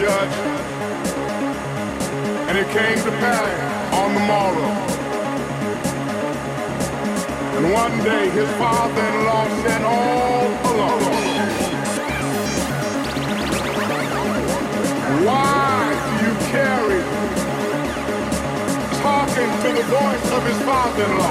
judge. And it came to pass on the morrow. And one day his father-in-law said all along, why do you carry talking to the voice of his father-in-law?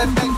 Let's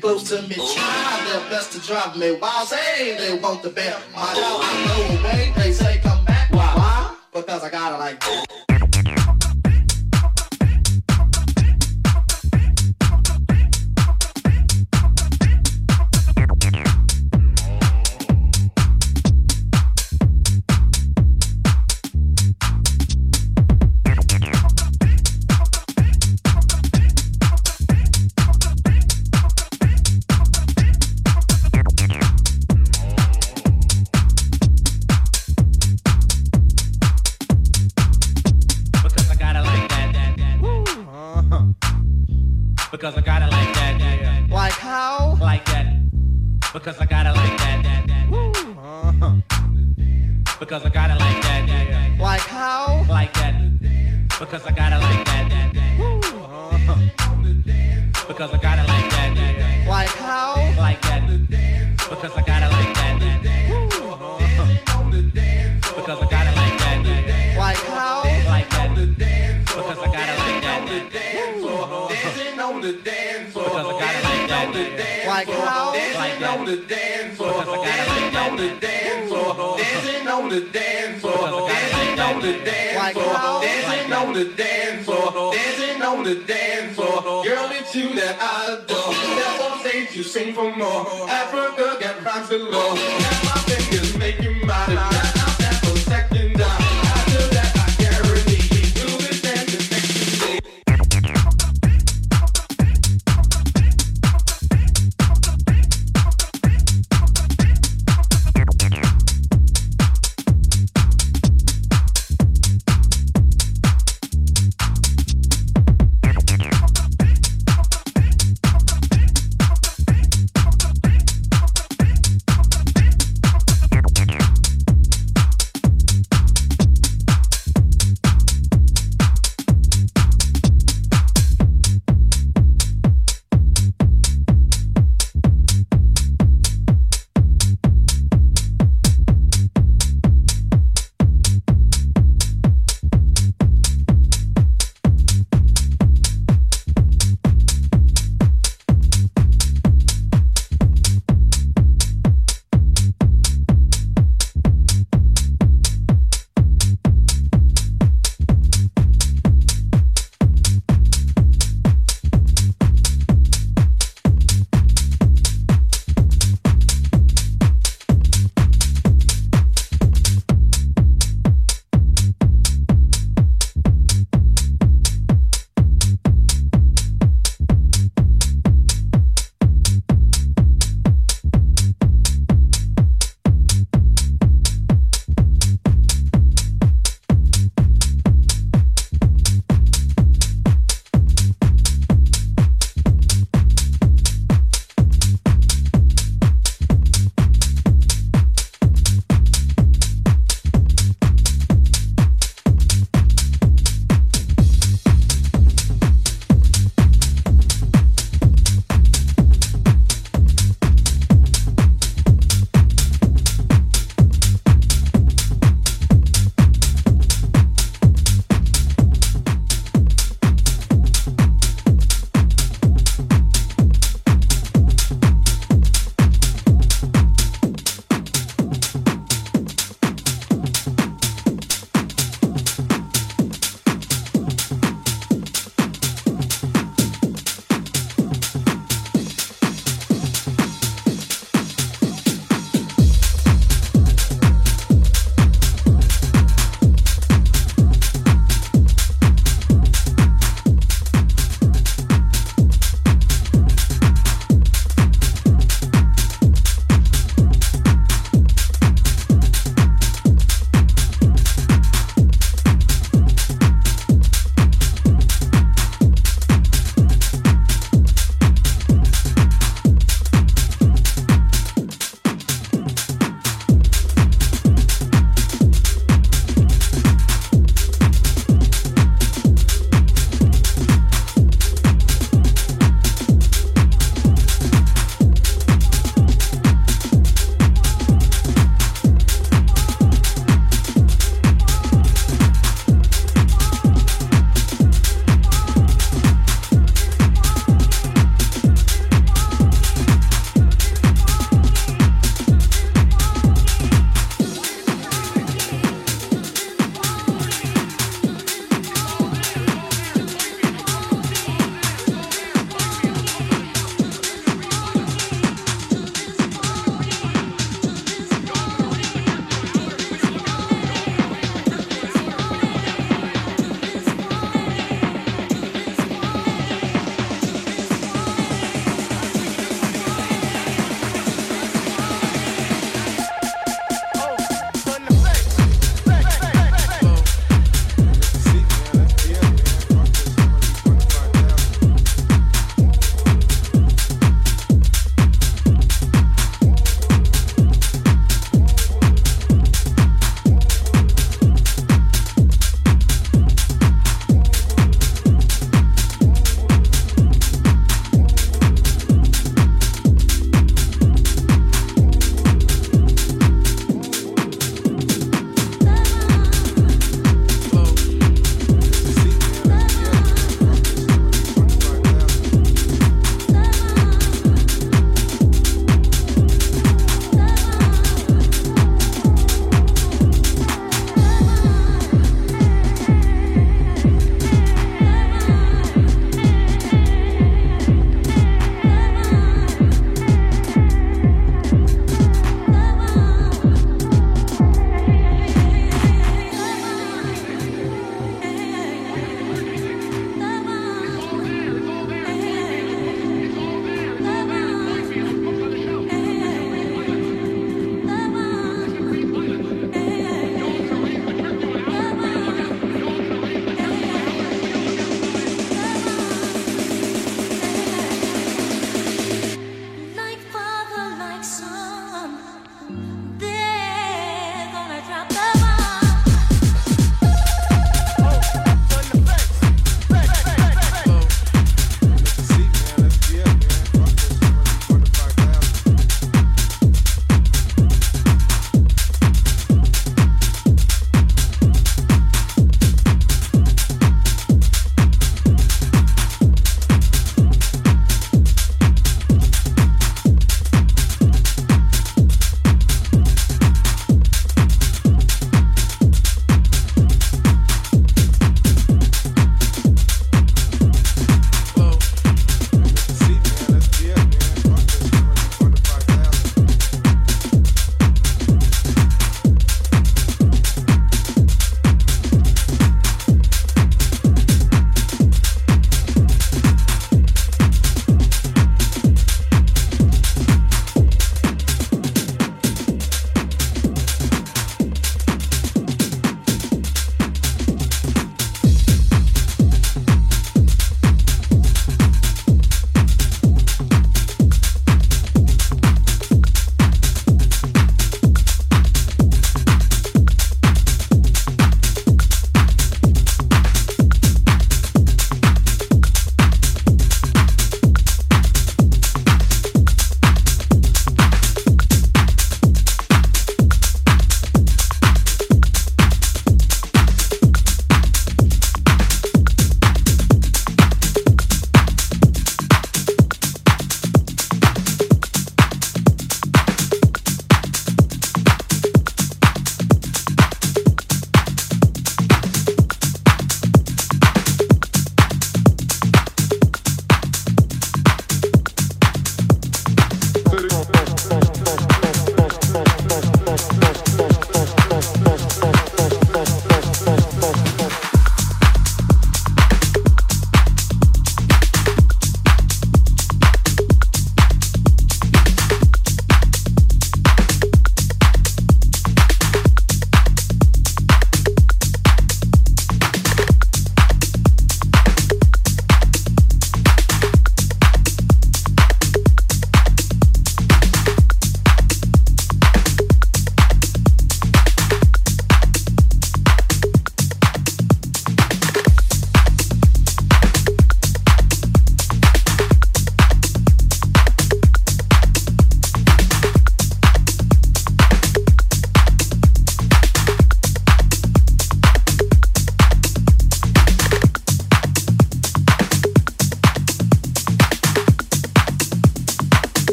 close to me. Try their best to drive me. While they, they want the bear. My dog, I know, baby.